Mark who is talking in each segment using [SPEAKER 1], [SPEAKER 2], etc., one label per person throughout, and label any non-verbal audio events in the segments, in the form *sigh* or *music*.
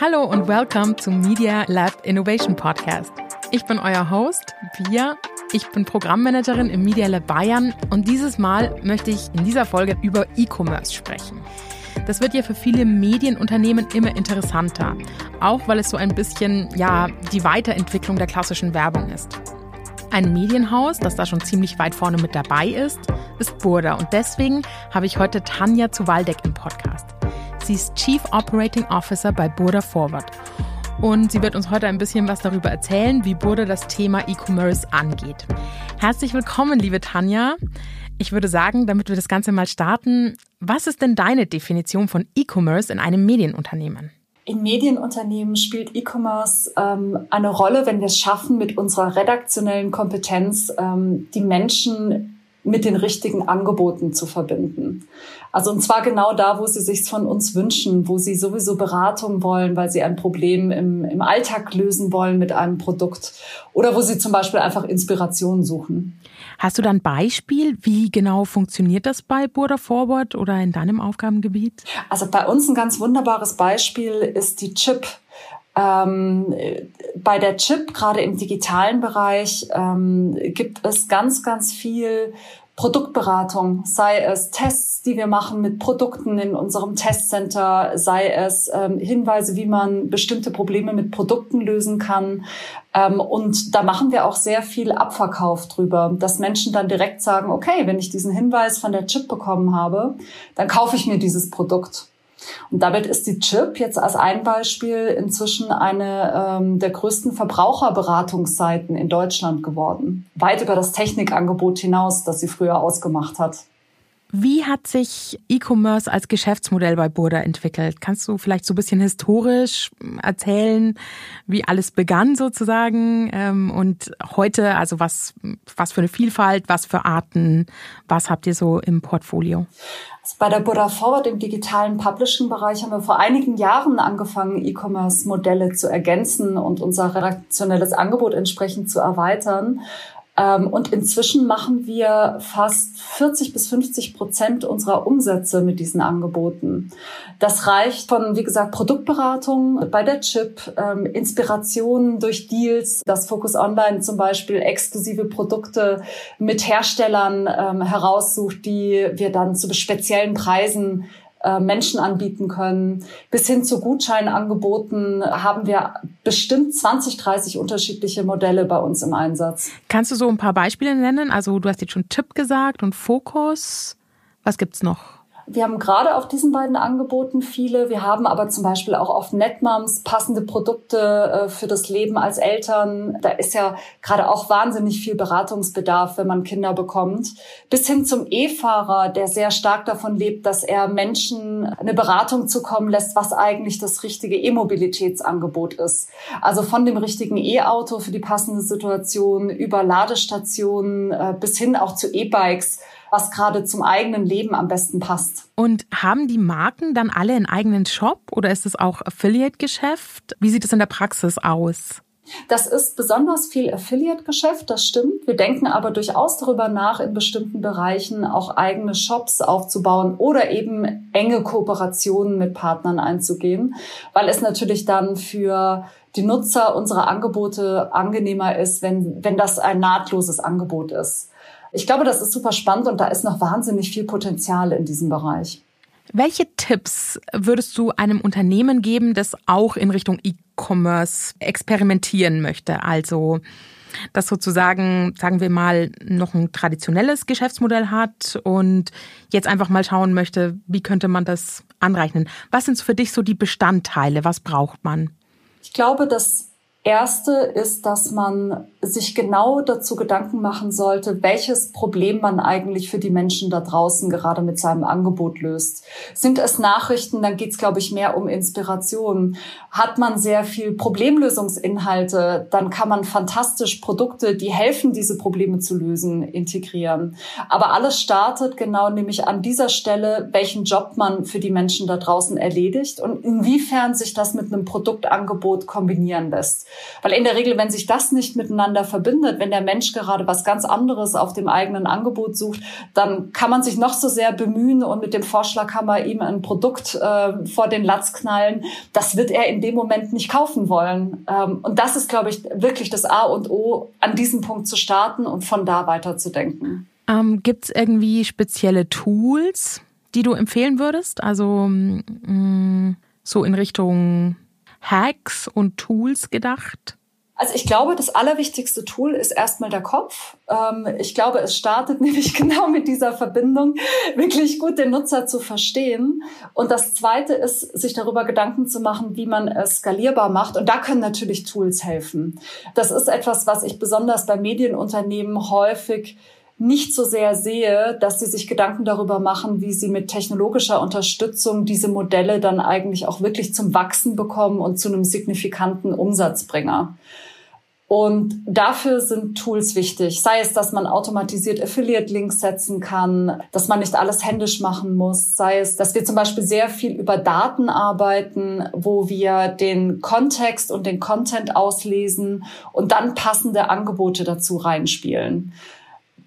[SPEAKER 1] Hallo und welcome zum Media Lab Innovation Podcast. Ich bin euer Host, Pia. Ich bin Programmmanagerin im Media Lab Bayern und dieses Mal möchte ich in dieser Folge über E-Commerce sprechen. Das wird ja für viele Medienunternehmen immer interessanter, auch weil es so ein bisschen ja die Weiterentwicklung der klassischen Werbung ist. Ein Medienhaus, das da schon ziemlich weit vorne mit dabei ist, ist Burda und deswegen habe ich heute Tanja zu Waldeck im Podcast. Sie ist Chief Operating Officer bei Burda Forward. Und sie wird uns heute ein bisschen was darüber erzählen, wie Burda das Thema E-Commerce angeht. Herzlich willkommen, liebe Tanja. Ich würde sagen, damit wir das Ganze mal starten, was ist denn deine Definition von E-Commerce in einem Medienunternehmen?
[SPEAKER 2] In Medienunternehmen spielt E-Commerce ähm, eine Rolle, wenn wir es schaffen, mit unserer redaktionellen Kompetenz ähm, die Menschen mit den richtigen Angeboten zu verbinden. Also und zwar genau da, wo sie sich von uns wünschen, wo sie sowieso Beratung wollen, weil sie ein Problem im, im Alltag lösen wollen mit einem Produkt oder wo sie zum Beispiel einfach Inspiration suchen.
[SPEAKER 1] Hast du da ein Beispiel? Wie genau funktioniert das bei Burda Forward oder in deinem Aufgabengebiet?
[SPEAKER 2] Also bei uns ein ganz wunderbares Beispiel ist die Chip. Ähm, bei der Chip, gerade im digitalen Bereich, ähm, gibt es ganz, ganz viel Produktberatung, sei es Tests, die wir machen mit Produkten in unserem Testcenter, sei es ähm, Hinweise, wie man bestimmte Probleme mit Produkten lösen kann. Ähm, und da machen wir auch sehr viel Abverkauf drüber, dass Menschen dann direkt sagen, okay, wenn ich diesen Hinweis von der Chip bekommen habe, dann kaufe ich mir dieses Produkt. Und damit ist die Chip jetzt als ein Beispiel inzwischen eine ähm, der größten Verbraucherberatungsseiten in Deutschland geworden. Weit über das Technikangebot hinaus, das sie früher ausgemacht hat.
[SPEAKER 1] Wie hat sich E-Commerce als Geschäftsmodell bei Burda entwickelt? Kannst du vielleicht so ein bisschen historisch erzählen, wie alles begann sozusagen ähm, und heute, also was, was für eine Vielfalt, was für Arten, was habt ihr so im Portfolio?
[SPEAKER 2] Also bei der Burda Forward im digitalen Publishing-Bereich haben wir vor einigen Jahren angefangen, E-Commerce-Modelle zu ergänzen und unser redaktionelles Angebot entsprechend zu erweitern. Ähm, und inzwischen machen wir fast 40 bis 50 Prozent unserer Umsätze mit diesen Angeboten. Das reicht von, wie gesagt, Produktberatung bei der Chip, ähm, Inspirationen durch Deals, das Focus Online zum Beispiel exklusive Produkte mit Herstellern ähm, heraussucht, die wir dann zu speziellen Preisen Menschen anbieten können. Bis hin zu Gutscheinangeboten haben wir bestimmt 20, 30 unterschiedliche Modelle bei uns im Einsatz.
[SPEAKER 1] Kannst du so ein paar Beispiele nennen? Also du hast jetzt schon Tipp gesagt und Fokus. Was gibt's noch?
[SPEAKER 2] Wir haben gerade auf diesen beiden Angeboten viele. Wir haben aber zum Beispiel auch auf Netmoms passende Produkte äh, für das Leben als Eltern. Da ist ja gerade auch wahnsinnig viel Beratungsbedarf, wenn man Kinder bekommt. Bis hin zum E-Fahrer, der sehr stark davon lebt, dass er Menschen eine Beratung zukommen lässt, was eigentlich das richtige E-Mobilitätsangebot ist. Also von dem richtigen E-Auto für die passende Situation über Ladestationen äh, bis hin auch zu E-Bikes was gerade zum eigenen Leben am besten passt.
[SPEAKER 1] Und haben die Marken dann alle einen eigenen Shop oder ist es auch Affiliate-Geschäft? Wie sieht es in der Praxis aus?
[SPEAKER 2] Das ist besonders viel Affiliate-Geschäft, das stimmt. Wir denken aber durchaus darüber nach, in bestimmten Bereichen auch eigene Shops aufzubauen oder eben enge Kooperationen mit Partnern einzugehen, weil es natürlich dann für die Nutzer unserer Angebote angenehmer ist, wenn, wenn das ein nahtloses Angebot ist. Ich glaube, das ist super spannend und da ist noch wahnsinnig viel Potenzial in diesem Bereich.
[SPEAKER 1] Welche Tipps würdest du einem Unternehmen geben, das auch in Richtung E-Commerce experimentieren möchte? Also das sozusagen, sagen wir mal, noch ein traditionelles Geschäftsmodell hat und jetzt einfach mal schauen möchte, wie könnte man das anrechnen? Was sind für dich so die Bestandteile? Was braucht man?
[SPEAKER 2] Ich glaube, dass Erste ist, dass man sich genau dazu Gedanken machen sollte, welches Problem man eigentlich für die Menschen da draußen gerade mit seinem Angebot löst. Sind es Nachrichten, dann geht es, glaube ich, mehr um Inspiration. Hat man sehr viel Problemlösungsinhalte, dann kann man fantastisch Produkte, die helfen, diese Probleme zu lösen, integrieren. Aber alles startet genau nämlich an dieser Stelle, welchen Job man für die Menschen da draußen erledigt und inwiefern sich das mit einem Produktangebot kombinieren lässt. Weil in der Regel, wenn sich das nicht miteinander miteinander verbindet. Wenn der Mensch gerade was ganz anderes auf dem eigenen Angebot sucht, dann kann man sich noch so sehr bemühen und mit dem Vorschlaghammer ihm ein Produkt äh, vor den Latz knallen. Das wird er in dem Moment nicht kaufen wollen. Ähm, und das ist, glaube ich, wirklich das A und O, an diesem Punkt zu starten und von da weiter zu denken.
[SPEAKER 1] Ähm, Gibt es irgendwie spezielle Tools, die du empfehlen würdest? Also mh, mm, so in Richtung Hacks und Tools gedacht?
[SPEAKER 2] Also ich glaube, das allerwichtigste Tool ist erstmal der Kopf. Ähm, ich glaube, es startet *laughs* nämlich genau mit dieser Verbindung, wirklich gut den Nutzer zu verstehen. Und das Zweite ist, sich darüber Gedanken zu machen, wie man es skalierbar macht. Und da können natürlich Tools helfen. Das ist etwas, was ich besonders bei Medienunternehmen häufig nicht so sehr sehe, dass sie sich Gedanken darüber machen, wie sie mit technologischer Unterstützung diese Modelle dann eigentlich auch wirklich zum Wachsen bekommen und zu einem signifikanten Umsatzbringer. Und dafür sind Tools wichtig. Sei es, dass man automatisiert Affiliate-Links setzen kann, dass man nicht alles händisch machen muss. Sei es, dass wir zum Beispiel sehr viel über Daten arbeiten, wo wir den Kontext und den Content auslesen und dann passende Angebote dazu reinspielen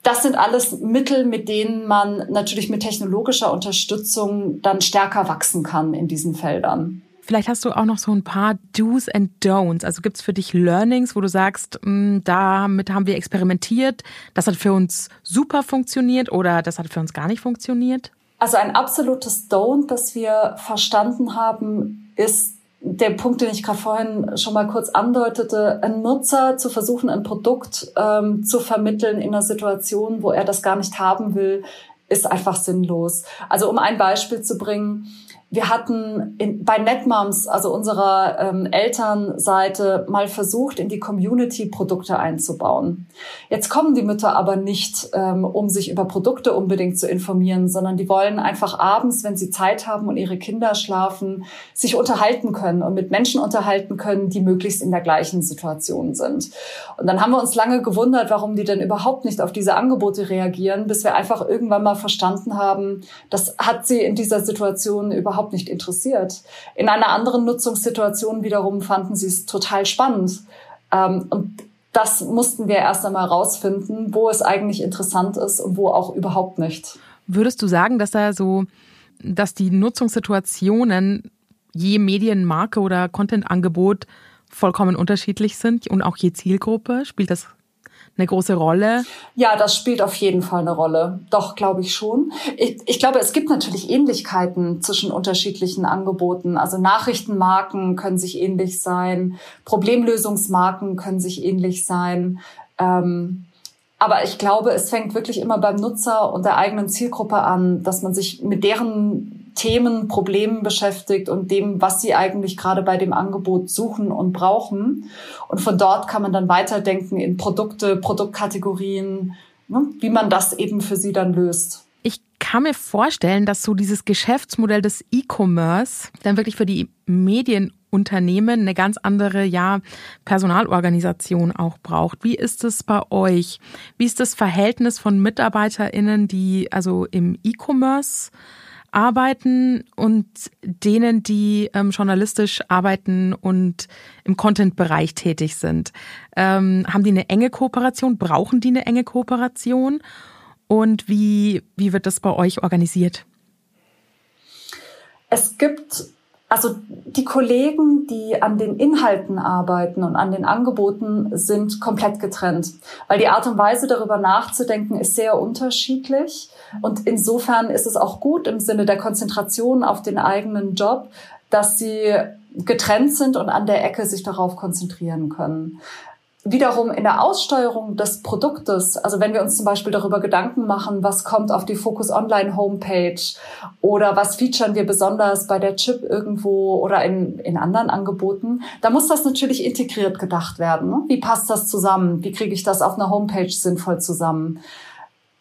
[SPEAKER 2] das sind alles Mittel, mit denen man natürlich mit technologischer Unterstützung dann stärker wachsen kann in diesen Feldern.
[SPEAKER 1] Vielleicht hast du auch noch so ein paar Do's and Don'ts. Also gibt es für dich Learnings, wo du sagst, mh, hm, damit haben wir experimentiert, das hat für uns super funktioniert oder das hat für uns gar nicht funktioniert?
[SPEAKER 2] Also ein absolutes Don't, das wir verstanden haben, ist der Punkt, den ich gerade vorhin schon mal kurz andeutete, ein Nutzer zu versuchen, ein Produkt ähm, zu vermitteln in einer Situation, wo er das gar nicht haben will, ist einfach sinnlos. Also um ein Beispiel zu bringen, wir hatten in, bei NetMoms, also unserer ähm, Elternseite, mal versucht, in die Community Produkte einzubauen. Jetzt kommen die Mütter aber nicht, ähm, um sich über Produkte unbedingt zu informieren, sondern die wollen einfach abends, wenn sie Zeit haben und ihre Kinder schlafen, sich unterhalten können und mit Menschen unterhalten können, die möglichst in der gleichen Situation sind. Und dann haben wir uns lange gewundert, warum die denn überhaupt nicht auf diese Angebote reagieren, bis wir einfach irgendwann mal verstanden haben, das hat sie in dieser Situation überhaupt überhaupt nicht interessiert. In einer anderen Nutzungssituation wiederum fanden sie es total spannend. Ähm, und das mussten wir erst einmal rausfinden, wo es eigentlich interessant ist und wo auch überhaupt nicht.
[SPEAKER 1] Würdest du sagen, dass da so, dass die Nutzungssituationen je Medienmarke oder Contentangebot vollkommen unterschiedlich sind und auch je Zielgruppe? Spielt das eine große Rolle?
[SPEAKER 2] Ja, das spielt auf jeden Fall eine Rolle. Doch, glaube ich schon. Ich, ich glaube, es gibt natürlich Ähnlichkeiten zwischen unterschiedlichen Angeboten. Also Nachrichtenmarken können sich ähnlich sein, Problemlösungsmarken können sich ähnlich sein. Ähm, aber ich glaube, es fängt wirklich immer beim Nutzer und der eigenen Zielgruppe an, dass man sich mit deren Themen, Problemen beschäftigt und dem, was sie eigentlich gerade bei dem Angebot suchen und brauchen. Und von dort kann man dann weiterdenken in Produkte, Produktkategorien, ne, wie man das eben für sie dann löst.
[SPEAKER 1] Ich kann mir vorstellen, dass so dieses Geschäftsmodell des E-Commerce dann wirklich für die Medienunternehmen eine ganz andere, ja, Personalorganisation auch braucht. Wie ist es bei euch? Wie ist das Verhältnis von MitarbeiterInnen, die also im E-Commerce arbeiten und denen, die ähm, journalistisch arbeiten und im Content-Bereich tätig sind. Ähm, haben die eine enge Kooperation? Brauchen die eine enge Kooperation? Und wie, wie wird das bei euch organisiert?
[SPEAKER 2] Es gibt also die Kollegen, die an den Inhalten arbeiten und an den Angeboten, sind komplett getrennt, weil die Art und Weise darüber nachzudenken ist sehr unterschiedlich. Und insofern ist es auch gut im Sinne der Konzentration auf den eigenen Job, dass sie getrennt sind und an der Ecke sich darauf konzentrieren können wiederum in der Aussteuerung des Produktes, also wenn wir uns zum Beispiel darüber Gedanken machen, was kommt auf die Focus Online Homepage oder was featuren wir besonders bei der Chip irgendwo oder in, in anderen Angeboten, da muss das natürlich integriert gedacht werden. Ne? Wie passt das zusammen? Wie kriege ich das auf einer Homepage sinnvoll zusammen?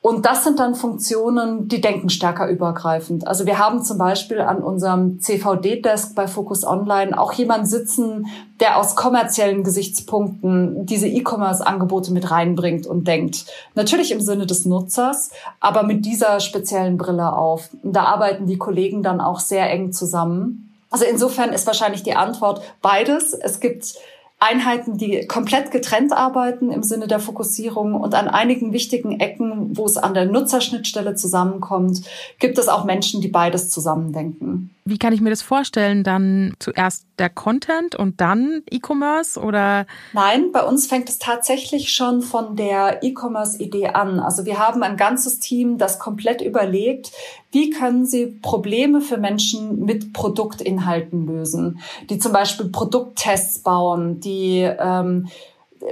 [SPEAKER 2] Und das sind dann Funktionen, die denken stärker übergreifend. Also wir haben zum Beispiel an unserem CVD-Desk bei Focus Online auch jemand sitzen, der aus kommerziellen Gesichtspunkten diese E-Commerce-Angebote mit reinbringt und denkt. Natürlich im Sinne des Nutzers, aber mit dieser speziellen Brille auf. Und da arbeiten die Kollegen dann auch sehr eng zusammen. Also insofern ist wahrscheinlich die Antwort beides. Es gibt Einheiten, die komplett getrennt arbeiten im Sinne der Fokussierung und an einigen wichtigen Ecken, wo es an der Nutzerschnittstelle zusammenkommt, gibt es auch Menschen, die beides zusammendenken.
[SPEAKER 1] Wie kann ich mir das vorstellen? Dann zuerst der Content und dann E-Commerce oder?
[SPEAKER 2] Nein, bei uns fängt es tatsächlich schon von der E-Commerce-Idee an. Also wir haben ein ganzes Team, das komplett überlegt, wie können sie Probleme für Menschen mit Produktinhalten lösen, die zum Beispiel Produkttests bauen, die ähm,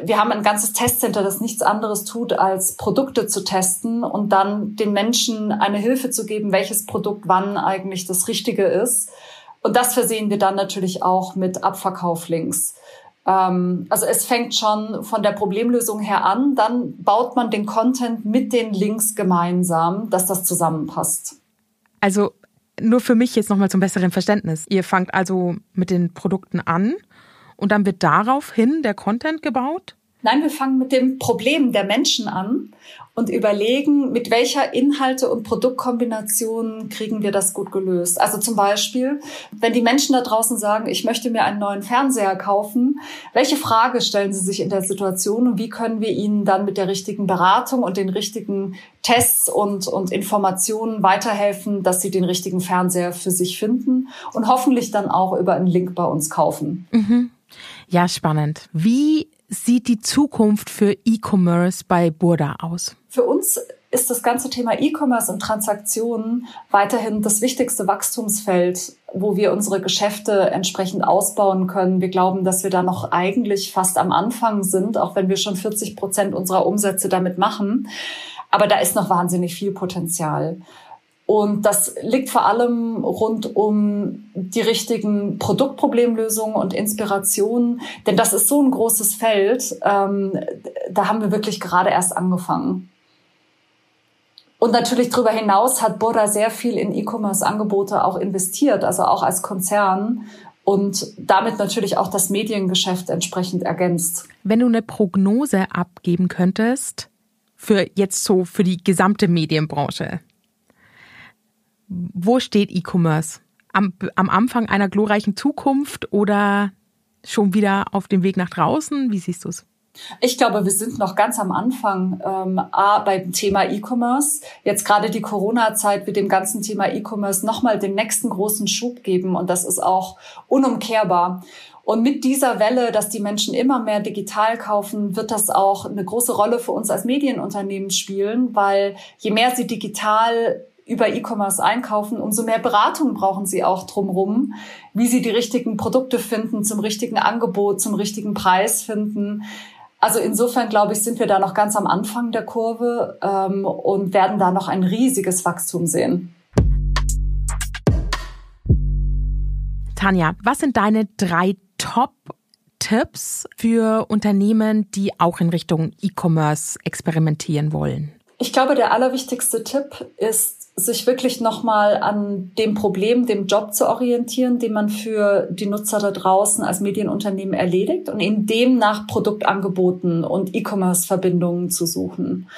[SPEAKER 2] wir haben ein ganzes Testcenter, das nichts anderes tut, als Produkte zu testen und dann den Menschen eine Hilfe zu geben, welches Produkt wann eigentlich das Richtige ist. Und das versehen wir dann natürlich auch mit Abverkauflinks. Ähm, also es fängt schon von der Problemlösung her an, dann baut man den Content mit den Links gemeinsam, dass das zusammenpasst.
[SPEAKER 1] Also nur für mich jetzt nochmal zum besseren Verständnis. Ihr fangt also mit den Produkten an und dann wird daraufhin der Content gebaut?
[SPEAKER 2] Nein, wir fangen mit dem Problem der Menschen an und überlegen, mit welcher Inhalte- und Produktkombination kriegen wir das gut gelöst. Also zum Beispiel, wenn die Menschen da draußen sagen, ich möchte mir einen neuen Fernseher kaufen, welche Frage stellen sie sich in der Situation und wie können wir ihnen dann mit der richtigen Beratung und den richtigen Tests und, und Informationen weiterhelfen, dass sie den richtigen Fernseher für sich finden und hoffentlich dann auch über einen Link bei uns kaufen.
[SPEAKER 1] Mhm. Ja, spannend. Wie sieht die Zukunft für E-Commerce bei Burda aus?
[SPEAKER 2] Für uns ist das ganze Thema E-Commerce und Transaktionen weiterhin das wichtigste Wachstumsfeld, wo wir unsere Geschäfte entsprechend ausbauen können. Wir glauben, dass wir da noch eigentlich fast am Anfang sind, auch wenn wir schon 40 Prozent unserer Umsätze damit machen. Aber da ist noch wahnsinnig viel Potenzial. Und das liegt vor allem rund um die richtigen Produktproblemlösungen und Inspirationen. Denn das ist so ein großes Feld. Ähm, da haben wir wirklich gerade erst angefangen. Und natürlich darüber hinaus hat Burda sehr viel in E-Commerce-Angebote auch investiert, also auch als Konzern und damit natürlich auch das Mediengeschäft entsprechend ergänzt.
[SPEAKER 1] Wenn du eine Prognose abgeben könntest für jetzt so für die gesamte Medienbranche, wo steht E-Commerce? Am, am Anfang einer glorreichen Zukunft oder schon wieder auf dem Weg nach draußen? Wie siehst du es?
[SPEAKER 2] Ich glaube, wir sind noch ganz am Anfang ähm, A, beim Thema E-Commerce. Jetzt gerade die Corona-Zeit wird dem ganzen Thema E-Commerce nochmal den nächsten großen Schub geben und das ist auch unumkehrbar. Und mit dieser Welle, dass die Menschen immer mehr digital kaufen, wird das auch eine große Rolle für uns als Medienunternehmen spielen, weil je mehr sie digital über E-Commerce einkaufen, umso mehr Beratung brauchen sie auch drumherum, wie sie die richtigen Produkte finden, zum richtigen Angebot, zum richtigen Preis finden. Also insofern glaube ich, sind wir da noch ganz am Anfang der Kurve ähm, und werden da noch ein riesiges Wachstum sehen.
[SPEAKER 1] Tanja, was sind deine drei Top-Tipps für Unternehmen, die auch in Richtung E-Commerce experimentieren wollen?
[SPEAKER 2] Ich glaube, der allerwichtigste Tipp ist, sich wirklich nochmal an dem Problem, dem Job zu orientieren, den man für die Nutzer da draußen als Medienunternehmen erledigt und in dem nach Produktangeboten und E-Commerce-Verbindungen zu suchen.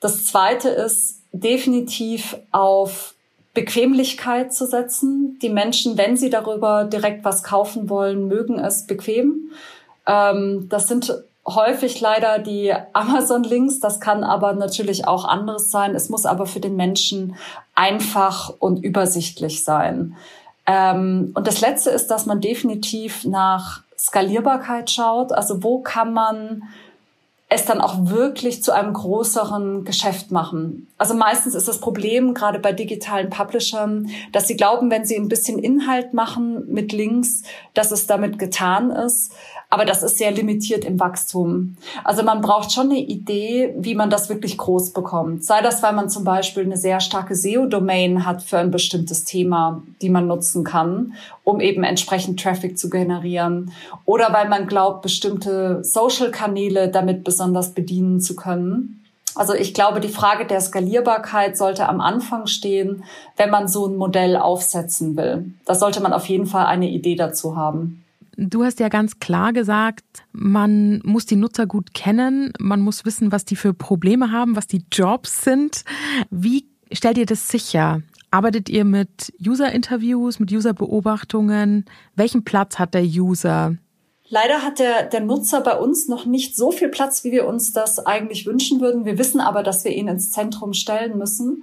[SPEAKER 2] Das zweite ist definitiv auf Bequemlichkeit zu setzen. Die Menschen, wenn sie darüber direkt was kaufen wollen, mögen es bequem. Ähm, das sind häufig leider die Amazon-Links. Das kann aber natürlich auch anderes sein. Es muss aber für den Menschen einfach und übersichtlich sein. Ähm, und das Letzte ist, dass man definitiv nach Skalierbarkeit schaut. Also wo kann man es dann auch wirklich zu einem größeren Geschäft machen. Also meistens ist das Problem, gerade bei digitalen Publishern, dass sie glauben, wenn sie ein bisschen Inhalt machen mit Links, dass es damit getan ist. Aber das ist sehr limitiert im Wachstum. Also man braucht schon eine Idee, wie man das wirklich groß bekommt. Sei das, weil man zum Beispiel eine sehr starke SEO-Domain hat für ein bestimmtes Thema, die man nutzen kann, um eben entsprechend Traffic zu generieren. Oder weil man glaubt, bestimmte Social-Kanäle damit besonders bedienen zu können. Also ich glaube, die Frage der Skalierbarkeit sollte am Anfang stehen, wenn man so ein Modell aufsetzen will. Da sollte man auf jeden Fall eine Idee dazu haben.
[SPEAKER 1] Du hast ja ganz klar gesagt, man muss die Nutzer gut kennen, man muss wissen, was die für Probleme haben, was die Jobs sind. Wie stellt ihr das sicher? Arbeitet ihr mit User-Interviews, mit User-Beobachtungen? Welchen Platz hat der User
[SPEAKER 2] Leider hat der, der Nutzer bei uns noch nicht so viel Platz, wie wir uns das eigentlich wünschen würden. Wir wissen aber, dass wir ihn ins Zentrum stellen müssen.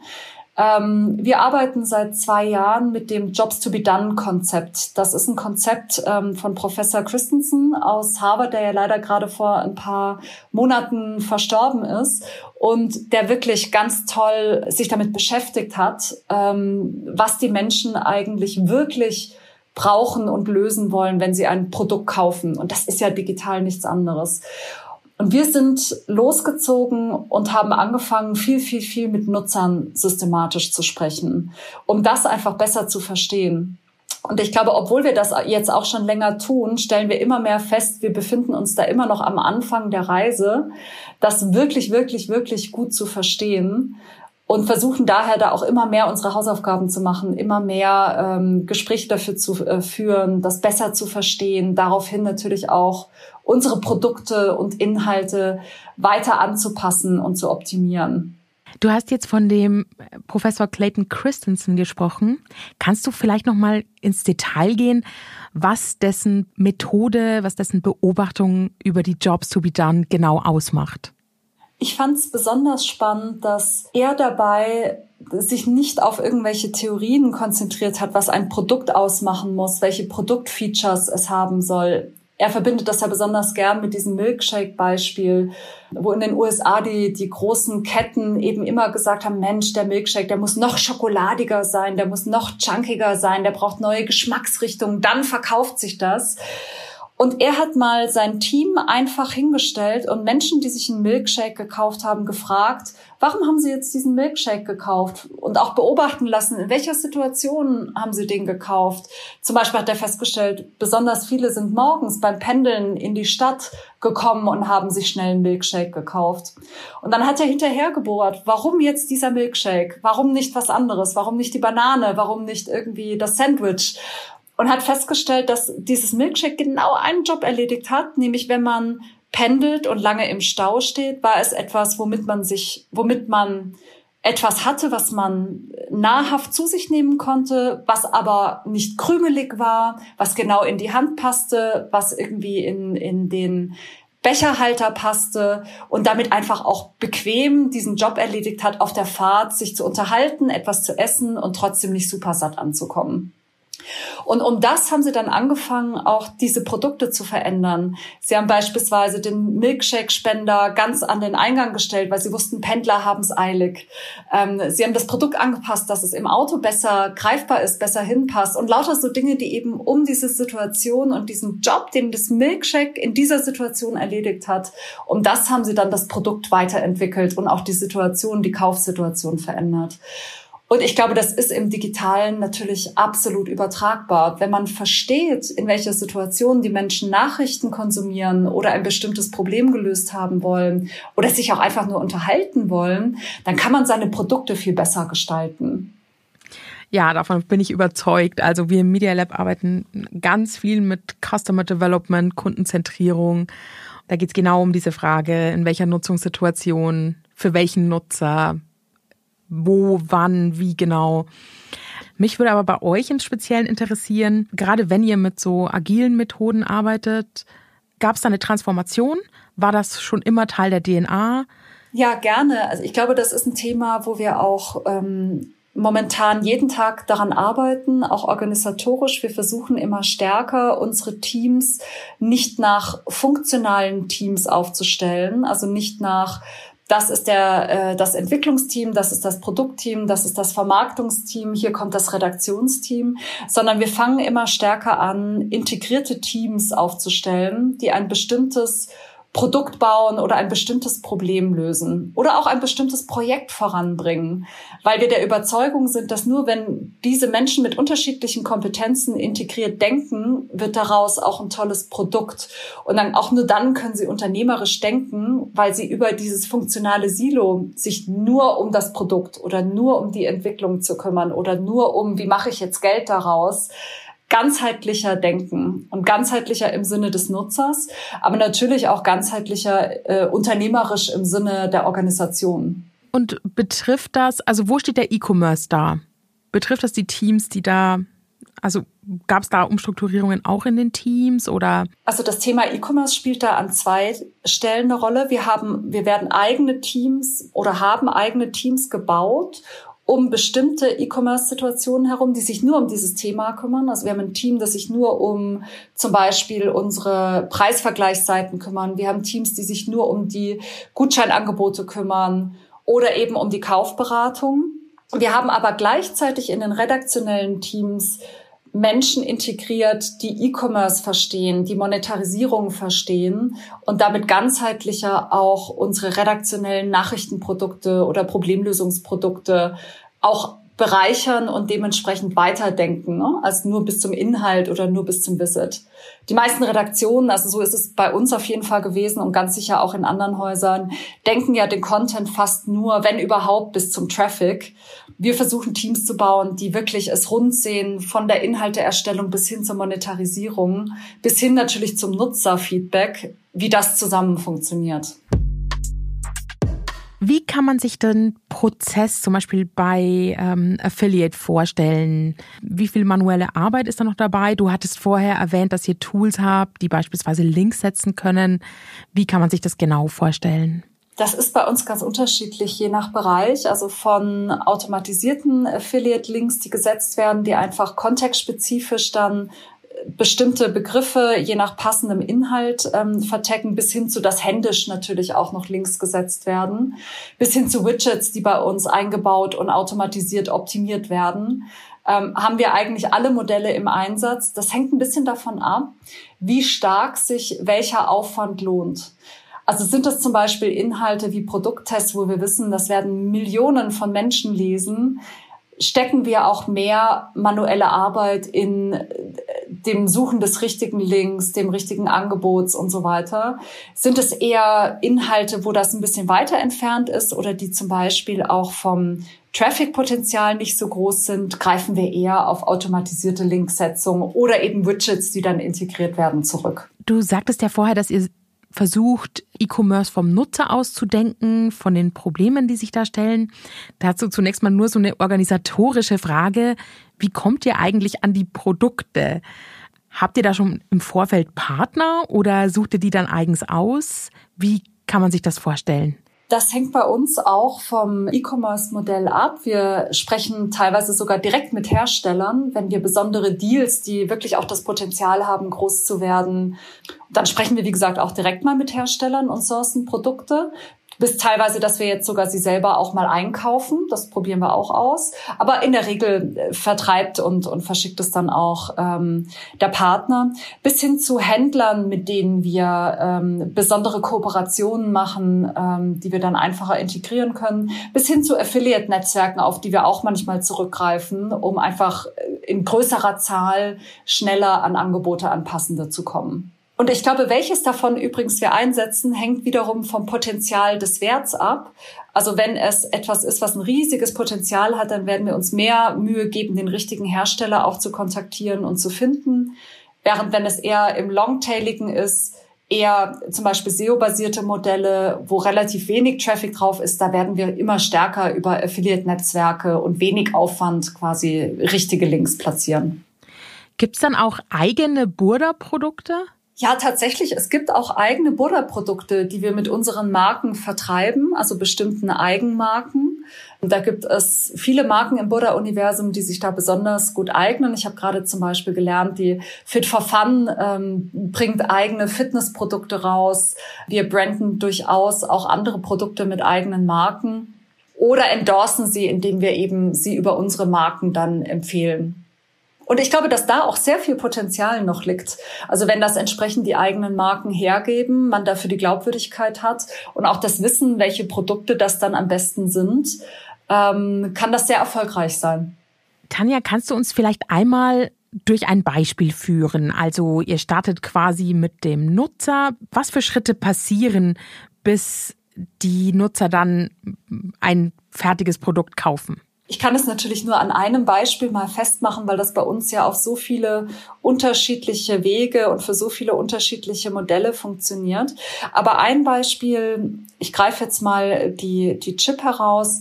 [SPEAKER 2] Ähm, wir arbeiten seit zwei Jahren mit dem Jobs to be Done Konzept. Das ist ein Konzept ähm, von Professor Christensen aus Harvard, der ja leider gerade vor ein paar Monaten verstorben ist und der wirklich ganz toll sich damit beschäftigt hat, ähm, was die Menschen eigentlich wirklich brauchen und lösen wollen, wenn sie ein Produkt kaufen. Und das ist ja digital nichts anderes. Und wir sind losgezogen und haben angefangen, viel, viel, viel mit Nutzern systematisch zu sprechen, um das einfach besser zu verstehen. Und ich glaube, obwohl wir das jetzt auch schon länger tun, stellen wir immer mehr fest, wir befinden uns da immer noch am Anfang der Reise, das wirklich, wirklich, wirklich gut zu verstehen und versuchen daher da auch immer mehr unsere Hausaufgaben zu machen, immer mehr ähm, Gespräche dafür zu äh, führen, das besser zu verstehen, daraufhin natürlich auch unsere Produkte und Inhalte weiter anzupassen und zu optimieren.
[SPEAKER 1] Du hast jetzt von dem Professor Clayton Christensen gesprochen. Kannst du vielleicht noch mal ins Detail gehen, was dessen Methode, was dessen Beobachtung über die Jobs to be done genau ausmacht?
[SPEAKER 2] Ich fand es besonders spannend, dass er dabei sich nicht auf irgendwelche Theorien konzentriert hat, was ein Produkt ausmachen muss, welche Produktfeatures es haben soll er verbindet das ja besonders gern mit diesem Milkshake-Beispiel, wo in den USA die, die großen Ketten eben immer gesagt haben, Mensch, der Milkshake, der muss noch schokoladiger sein, der muss noch chunkiger sein, der braucht neue Geschmacksrichtungen, dann verkauft sich das. Und er hat mal sein Team einfach hingestellt und Menschen, die sich einen Milkshake gekauft haben, gefragt, warum haben sie jetzt diesen Milkshake gekauft? Und auch beobachten lassen, in welcher Situation haben sie den gekauft? Zum Beispiel hat er festgestellt, besonders viele sind morgens beim Pendeln in die Stadt gekommen und haben sich schnell einen Milkshake gekauft. Und dann hat er hinterher gebohrt, warum jetzt dieser Milkshake? Warum nicht was anderes? Warum nicht die Banane? Warum nicht irgendwie das Sandwich? Und hat festgestellt, dass dieses Milkshake genau einen Job erledigt hat, nämlich wenn man pendelt und lange im Stau steht, war es etwas, womit man sich, womit man etwas hatte, was man nahrhaft zu sich nehmen konnte, was aber nicht krümelig war, was genau in die Hand passte, was irgendwie in, in den Becherhalter passte und damit einfach auch bequem diesen Job erledigt hat, auf der Fahrt sich zu unterhalten, etwas zu essen und trotzdem nicht super satt anzukommen. Und um das haben sie dann angefangen, auch diese Produkte zu verändern. Sie haben beispielsweise den Milkshake-Spender ganz an den Eingang gestellt, weil sie wussten, Pendler haben es eilig. Ähm, sie haben das Produkt angepasst, dass es im Auto besser greifbar ist, besser hinpasst und lauter so Dinge, die eben um diese Situation und diesen Job, den das Milkshake in dieser Situation erledigt hat, um das haben sie dann das Produkt weiterentwickelt und auch die Situation, die Kaufsituation verändert. Und ich glaube, das ist im Digitalen natürlich absolut übertragbar. Wenn man versteht, in welcher Situation die Menschen Nachrichten konsumieren oder ein bestimmtes Problem gelöst haben wollen oder sich auch einfach nur unterhalten wollen, dann kann man seine Produkte viel besser gestalten.
[SPEAKER 1] Ja, davon bin ich überzeugt. Also wir im Media Lab arbeiten ganz viel mit Customer Development, Kundenzentrierung. Da geht es genau um diese Frage, in welcher Nutzungssituation, für welchen Nutzer, wo, wann, wie genau. Mich würde aber bei euch im Speziellen interessieren, gerade wenn ihr mit so agilen Methoden arbeitet, gab es da eine Transformation? War das schon immer Teil der DNA?
[SPEAKER 2] Ja, gerne. Also ich glaube, das ist ein Thema, wo wir auch ähm, momentan jeden Tag daran arbeiten, auch organisatorisch. Wir versuchen immer stärker unsere Teams nicht nach funktionalen Teams aufzustellen, also nicht nach das ist der, äh, das Entwicklungsteam, das ist das Produktteam, das ist das Vermarktungsteam, hier kommt das Redaktionsteam, sondern wir fangen immer stärker an, integrierte Teams aufzustellen, die ein bestimmtes Produkt bauen oder ein bestimmtes Problem lösen oder auch ein bestimmtes Projekt voranbringen, weil wir der Überzeugung sind, dass nur wenn diese Menschen mit unterschiedlichen Kompetenzen integriert denken, wird daraus auch ein tolles Produkt. Und dann auch nur dann können sie unternehmerisch denken, weil sie über dieses funktionale Silo sich nur um das Produkt oder nur um die Entwicklung zu kümmern oder nur um, wie mache ich jetzt Geld daraus, ganzheitlicher denken und ganzheitlicher im Sinne des Nutzers, aber natürlich auch ganzheitlicher äh, unternehmerisch im Sinne der Organisation.
[SPEAKER 1] Und betrifft das, also wo steht der E-Commerce da? Betrifft das die Teams, die da Also gab es da Umstrukturierungen auch in den Teams oder?
[SPEAKER 2] Also das Thema E-Commerce spielt da an zwei Stellen eine Rolle. Wir haben, wir werden eigene Teams oder haben eigene Teams gebaut um bestimmte E-Commerce-Situationen herum, die sich nur um dieses Thema kümmern. Also wir haben ein Team, das sich nur um zum Beispiel unsere Preisvergleichsseiten kümmern. Wir haben Teams, die sich nur um die Gutscheinangebote kümmern oder eben um die Kaufberatung. Wir haben aber gleichzeitig in den redaktionellen Teams Menschen integriert, die E-Commerce verstehen, die Monetarisierung verstehen und damit ganzheitlicher auch unsere redaktionellen Nachrichtenprodukte oder Problemlösungsprodukte auch bereichern und dementsprechend weiterdenken, ne? als nur bis zum Inhalt oder nur bis zum Visit. Die meisten Redaktionen, also so ist es bei uns auf jeden Fall gewesen und ganz sicher auch in anderen Häusern, denken ja den Content fast nur, wenn überhaupt, bis zum Traffic. Wir versuchen Teams zu bauen, die wirklich es rund sehen, von der Inhalteerstellung bis hin zur Monetarisierung, bis hin natürlich zum Nutzerfeedback, wie das zusammen funktioniert.
[SPEAKER 1] Wie kann man sich den Prozess zum Beispiel bei ähm, Affiliate vorstellen? Wie viel manuelle Arbeit ist da noch dabei? Du hattest vorher erwähnt, dass ihr Tools habt, die beispielsweise Links setzen können. Wie kann man sich das genau vorstellen?
[SPEAKER 2] Das ist bei uns ganz unterschiedlich, je nach Bereich. Also von automatisierten Affiliate-Links, die gesetzt werden, die einfach kontextspezifisch dann bestimmte Begriffe je nach passendem Inhalt ähm, vertecken, bis hin zu, dass händisch natürlich auch noch Links gesetzt werden, bis hin zu Widgets, die bei uns eingebaut und automatisiert optimiert werden, ähm, haben wir eigentlich alle Modelle im Einsatz. Das hängt ein bisschen davon ab, wie stark sich welcher Aufwand lohnt. Also sind das zum Beispiel Inhalte wie Produkttests, wo wir wissen, das werden Millionen von Menschen lesen, stecken wir auch mehr manuelle Arbeit in dem Suchen des richtigen Links, dem richtigen Angebots und so weiter? Sind es eher Inhalte, wo das ein bisschen weiter entfernt ist oder die zum Beispiel auch vom Traffic-Potenzial nicht so groß sind, greifen wir eher auf automatisierte Linksetzung oder eben Widgets, die dann integriert werden, zurück.
[SPEAKER 1] Du sagtest ja vorher, dass ihr versucht, E-Commerce vom Nutzer auszudenken, von den Problemen, die sich da stellen. Dazu zunächst mal nur so eine organisatorische Frage. Wie kommt ihr eigentlich an die Produkte? Habt ihr da schon im Vorfeld Partner oder sucht ihr die dann eigens aus? Wie kann man sich das vorstellen?
[SPEAKER 2] Das hängt bei uns auch vom E-Commerce-Modell ab. Wir sprechen teilweise sogar direkt mit Herstellern, wenn wir besondere Deals, die wirklich auch das Potenzial haben, groß zu werden. Dann sprechen wir, wie gesagt, auch direkt mal mit Herstellern und sourcen Produkte bis teilweise, dass wir jetzt sogar sie selber auch mal einkaufen. Das probieren wir auch aus. Aber in der Regel äh, vertreibt und, und verschickt es dann auch ähm, der Partner. Bis hin zu Händlern, mit denen wir ähm, besondere Kooperationen machen, ähm, die wir dann einfacher integrieren können. Bis hin zu Affiliate-Netzwerken, auf die wir auch manchmal zurückgreifen, um einfach äh, in größerer Zahl schneller an Angebote anpassende zu kommen. Und ich glaube, welches davon übrigens wir einsetzen, hängt wiederum vom Potenzial des Werts ab. Also wenn es etwas ist, was ein riesiges Potenzial hat, dann werden wir uns mehr Mühe geben, den richtigen Hersteller auch zu kontaktieren und zu finden. Während wenn es eher im Longtailigen ist, eher zum Beispiel SEO-basierte Modelle, wo relativ wenig Traffic drauf ist, da werden wir immer stärker über Affiliate-Netzwerke und wenig Aufwand quasi richtige Links platzieren.
[SPEAKER 1] Gibt es dann auch eigene Burda-Produkte?
[SPEAKER 2] Ja, tatsächlich. Es gibt auch eigene Buddha-Produkte, die wir mit unseren Marken vertreiben, also bestimmten Eigenmarken. Und da gibt es viele Marken im Buddha-Universum, die sich da besonders gut eignen. Ich habe gerade zum Beispiel gelernt, die Fit for Fun ähm, bringt eigene Fitnessprodukte raus. Wir branden durchaus auch andere Produkte mit eigenen Marken oder endorsen sie, indem wir eben sie über unsere Marken dann empfehlen. Und ich glaube, dass da auch sehr viel Potenzial noch liegt. Also wenn das entsprechend die eigenen Marken hergeben, man dafür die Glaubwürdigkeit hat und auch das Wissen, welche Produkte das dann am besten sind, ähm, kann das sehr erfolgreich sein.
[SPEAKER 1] Tanja, kannst du uns vielleicht einmal durch ein Beispiel führen? Also ihr startet quasi mit dem Nutzer. Was für Schritte passieren, bis die Nutzer dann ein fertiges Produkt kaufen?
[SPEAKER 2] Ich kann es natürlich nur an einem Beispiel mal festmachen, weil das bei uns ja auf so viele unterschiedliche Wege und für so viele unterschiedliche Modelle funktioniert. Aber ein Beispiel, ich greife jetzt mal die, die Chip heraus.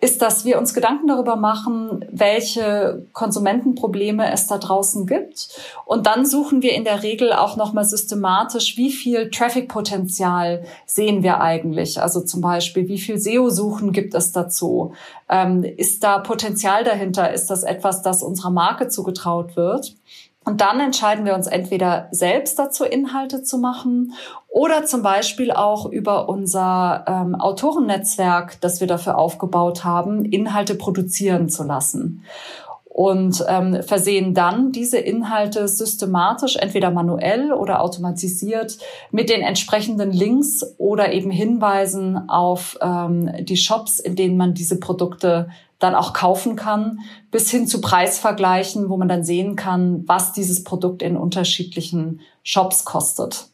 [SPEAKER 2] Ist, dass wir uns Gedanken darüber machen, welche Konsumentenprobleme es da draußen gibt. Und dann suchen wir in der Regel auch nochmal systematisch, wie viel Traffic-Potenzial sehen wir eigentlich? Also zum Beispiel, wie viel SEO-Suchen gibt es dazu? Ähm, ist da Potenzial dahinter? Ist das etwas, das unserer Marke zugetraut wird? Und dann entscheiden wir uns entweder selbst dazu, Inhalte zu machen oder zum Beispiel auch über unser ähm, Autorennetzwerk, das wir dafür aufgebaut haben, Inhalte produzieren zu lassen. Und ähm, versehen dann diese Inhalte systematisch, entweder manuell oder automatisiert, mit den entsprechenden Links oder eben Hinweisen auf ähm, die Shops, in denen man diese Produkte dann auch kaufen kann, bis hin zu Preisvergleichen, wo man dann sehen kann, was dieses Produkt in unterschiedlichen Shops kostet.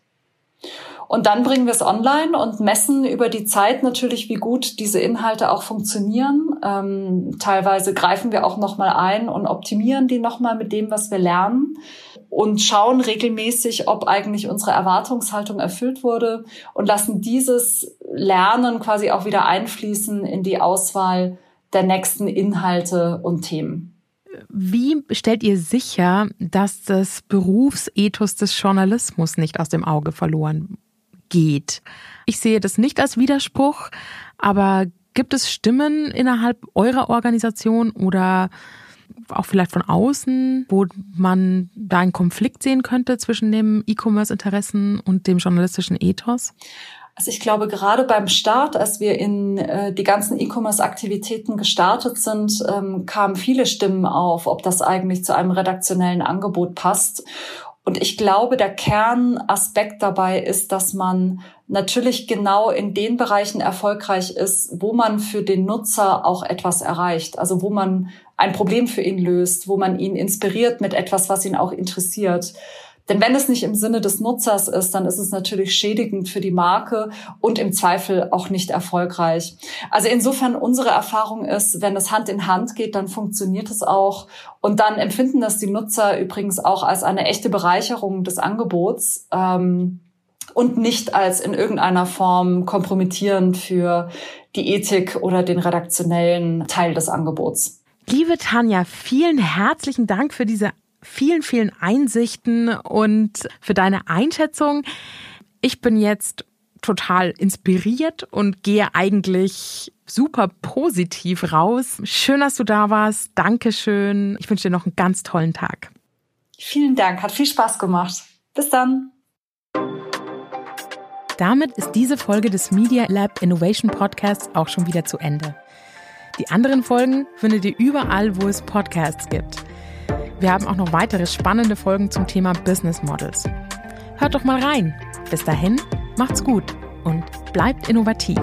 [SPEAKER 2] Und dann bringen wir es online und messen über die Zeit natürlich, wie gut diese Inhalte auch funktionieren. Ähm, teilweise greifen wir auch nochmal ein und optimieren die nochmal mit dem, was wir lernen und schauen regelmäßig, ob eigentlich unsere Erwartungshaltung erfüllt wurde und lassen dieses Lernen quasi auch wieder einfließen in die Auswahl der nächsten Inhalte und Themen.
[SPEAKER 1] Wie stellt ihr sicher, dass das Berufsethos des Journalismus nicht aus dem Auge verloren geht? Ich sehe das nicht als Widerspruch, aber gibt es Stimmen innerhalb eurer Organisation oder auch vielleicht von außen, wo man da einen Konflikt sehen könnte zwischen dem E-Commerce-Interessen und dem journalistischen Ethos?
[SPEAKER 2] Also ich glaube, gerade beim Start, als wir in äh, die ganzen E-Commerce-Aktivitäten gestartet sind, ähm, kamen viele Stimmen auf, ob das eigentlich zu einem redaktionellen Angebot passt. Und ich glaube, der Kernaspekt dabei ist, dass man natürlich genau in den Bereichen erfolgreich ist, wo man für den Nutzer auch etwas erreicht. Also wo man ein Problem für ihn löst, wo man ihn inspiriert mit etwas, was ihn auch interessiert. Denn wenn es nicht im Sinne des Nutzers ist, dann ist es natürlich schädigend für die Marke und im Zweifel auch nicht erfolgreich. Also insofern unsere Erfahrung ist, wenn es Hand in Hand geht, dann funktioniert es auch. Und dann empfinden das die Nutzer übrigens auch als eine echte Bereicherung des Angebots. Ähm, und nicht als in irgendeiner Form kompromittierend für die Ethik oder den redaktionellen Teil des Angebots.
[SPEAKER 1] Liebe Tanja, vielen herzlichen Dank für diese vielen, vielen Einsichten und für deine Einschätzung. Ich bin jetzt total inspiriert und gehe eigentlich super positiv raus. Schön, dass du da warst. Dankeschön. Ich wünsche dir noch einen ganz tollen Tag.
[SPEAKER 2] Vielen Dank. Hat viel Spaß gemacht. Bis dann.
[SPEAKER 1] Damit ist diese Folge des Media Lab Innovation Podcasts auch schon wieder zu Ende. Die anderen Folgen findet ihr überall, wo es Podcasts gibt. Wir haben auch noch weitere spannende Folgen zum Thema Business Models. Hört doch mal rein. Bis dahin, macht's gut und bleibt innovativ.